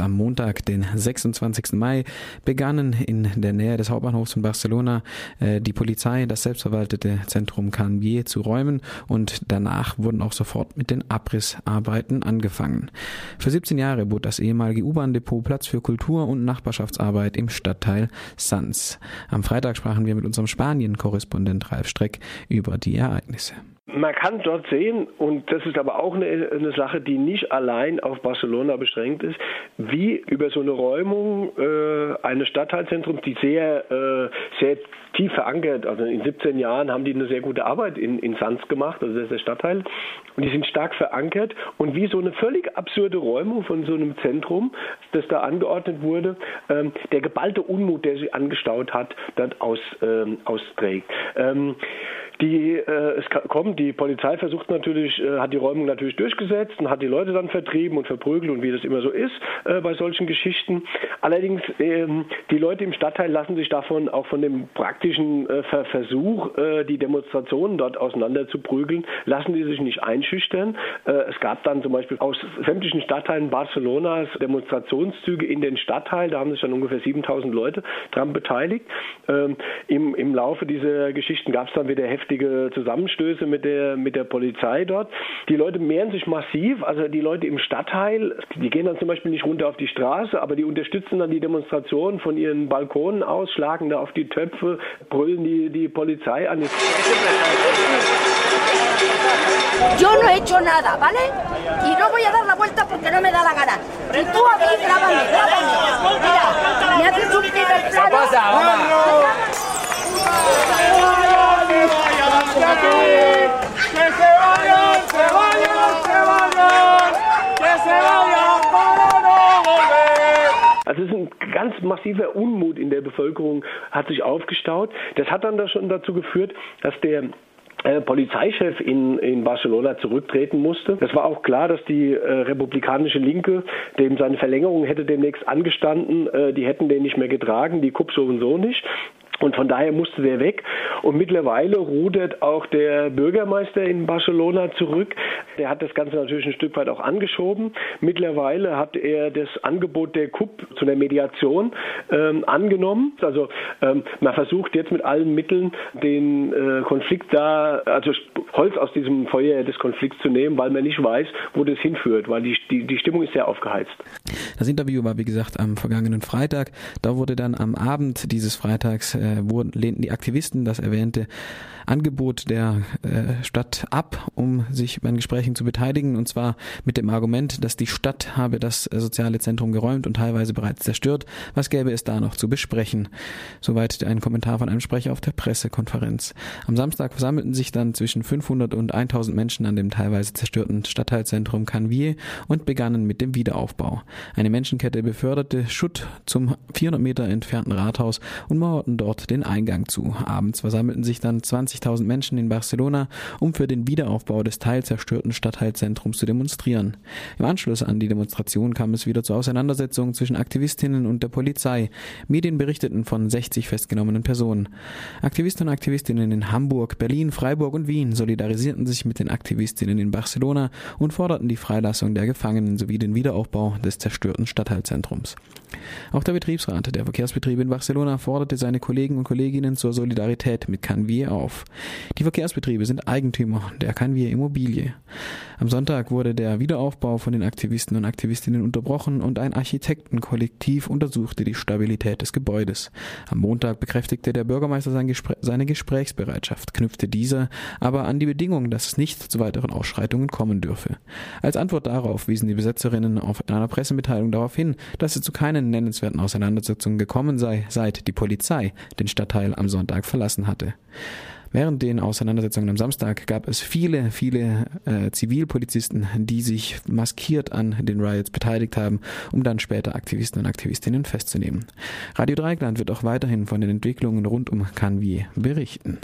Am Montag, den 26. Mai, begannen in der Nähe des Hauptbahnhofs von Barcelona äh, die Polizei das selbstverwaltete Zentrum Can Vier zu räumen und danach wurden auch sofort mit den Abrissarbeiten angefangen. Für 17 Jahre bot das ehemalige U-Bahn-Depot Platz für Kultur- und Nachbarschaftsarbeit im Stadtteil Sanz. Am Freitag sprachen wir mit unserem Spanien-Korrespondent Ralf Streck über die Ereignisse. Man kann dort sehen, und das ist aber auch eine, eine, Sache, die nicht allein auf Barcelona beschränkt ist, wie über so eine Räumung äh, eines Stadtteilzentrums, die sehr, äh, sehr tief verankert, also in 17 Jahren haben die eine sehr gute Arbeit in, in Sanz gemacht, also das ist der Stadtteil, und die sind stark verankert und wie so eine völlig absurde Räumung von so einem Zentrum, das da angeordnet wurde, ähm, der geballte Unmut, der sich angestaut hat, dort aus, ähm, austrägt. Ähm, die, äh, es kommt, die Polizei versucht natürlich, äh, hat die Räumung natürlich durchgesetzt und hat die Leute dann vertrieben und verprügelt und wie das immer so ist äh, bei solchen Geschichten. Allerdings, ähm, die Leute im Stadtteil lassen sich davon auch von dem praktischen äh, Versuch, äh, die Demonstrationen dort auseinander zu prügeln, lassen die sich nicht einschüchtern. Äh, es gab dann zum Beispiel aus sämtlichen Stadtteilen Barcelonas Demonstrationszüge in den Stadtteil, da haben sich dann ungefähr 7000 Leute dran beteiligt. Ähm, im, Im Laufe dieser Geschichten gab es dann wieder heftige heftige Zusammenstöße mit der, mit der Polizei dort. Die Leute mehren sich massiv, also die Leute im Stadtteil, die gehen dann zum Beispiel nicht runter auf die Straße, aber die unterstützen dann die Demonstration von ihren Balkonen aus, schlagen da auf die Töpfe, brüllen die, die Polizei an. Yo no he hecho nada, ¿vale? Y no voy a dar la vuelta porque no me da la gana. Y tú a mí, grábame, grábame. Mira, me haces un primer plano. Also es ist ein ganz massiver Unmut in der Bevölkerung hat sich aufgestaut. Das hat dann schon dazu geführt, dass der äh, Polizeichef in, in Barcelona zurücktreten musste. Es war auch klar, dass die äh, republikanische Linke, dem seine Verlängerung hätte demnächst angestanden, äh, die hätten den nicht mehr getragen, die KUP sowieso nicht. Und von daher musste der weg. Und mittlerweile rudert auch der Bürgermeister in Barcelona zurück. Der hat das Ganze natürlich ein Stück weit auch angeschoben. Mittlerweile hat er das Angebot der KUP zu einer Mediation ähm, angenommen. Also ähm, man versucht jetzt mit allen Mitteln den äh, Konflikt da, also Holz aus diesem Feuer des Konflikts zu nehmen, weil man nicht weiß, wo das hinführt, weil die, die, die Stimmung ist sehr aufgeheizt. Das Interview war, wie gesagt, am vergangenen Freitag. Da wurde dann am Abend dieses Freitags äh, wurden, lehnten die Aktivisten das erwähnte Angebot der äh, Stadt ab, um sich bei den Gesprächen zu beteiligen, und zwar mit dem Argument, dass die Stadt habe das soziale Zentrum geräumt und teilweise bereits zerstört. Was gäbe es da noch zu besprechen? Soweit ein Kommentar von einem Sprecher auf der Pressekonferenz. Am Samstag versammelten sich dann zwischen 500 und 1000 Menschen an dem teilweise zerstörten Stadtteilzentrum Canvier und begannen mit dem Wiederaufbau. Eine Menschenkette beförderte Schutt zum 400 Meter entfernten Rathaus und mauerten dort den Eingang zu. Abends versammelten sich dann 20.000 Menschen in Barcelona, um für den Wiederaufbau des teilzerstörten Stadtteilzentrums zu demonstrieren. Im Anschluss an die Demonstration kam es wieder zu Auseinandersetzungen zwischen Aktivistinnen und der Polizei. Medien berichteten von 60 festgenommenen Personen. Aktivisten und Aktivistinnen in Hamburg, Berlin, Freiburg und Wien solidarisierten sich mit den Aktivistinnen in Barcelona und forderten die Freilassung der Gefangenen sowie den Wiederaufbau des zerstörten Stadtteilzentrums. Auch der Betriebsrat der Verkehrsbetriebe in Barcelona forderte seine Kollegen und Kolleginnen zur Solidarität mit Canvier auf. Die Verkehrsbetriebe sind Eigentümer der Canvier Immobilie. Am Sonntag wurde der Wiederaufbau von den Aktivisten und Aktivistinnen unterbrochen und ein Architektenkollektiv untersuchte die Stabilität des Gebäudes. Am Montag bekräftigte der Bürgermeister sein Gespr seine Gesprächsbereitschaft, knüpfte diese aber an die Bedingung, dass es nicht zu weiteren Ausschreitungen kommen dürfe. Als Antwort darauf wiesen die Besetzerinnen auf einer Pressemitteilung darauf hin, dass es zu keinen nennenswerten Auseinandersetzungen gekommen sei, seit die Polizei den Stadtteil am Sonntag verlassen hatte. Während den Auseinandersetzungen am Samstag gab es viele, viele äh, Zivilpolizisten, die sich maskiert an den Riots beteiligt haben, um dann später Aktivisten und Aktivistinnen festzunehmen. Radio Dreigland wird auch weiterhin von den Entwicklungen rund um Canvi berichten.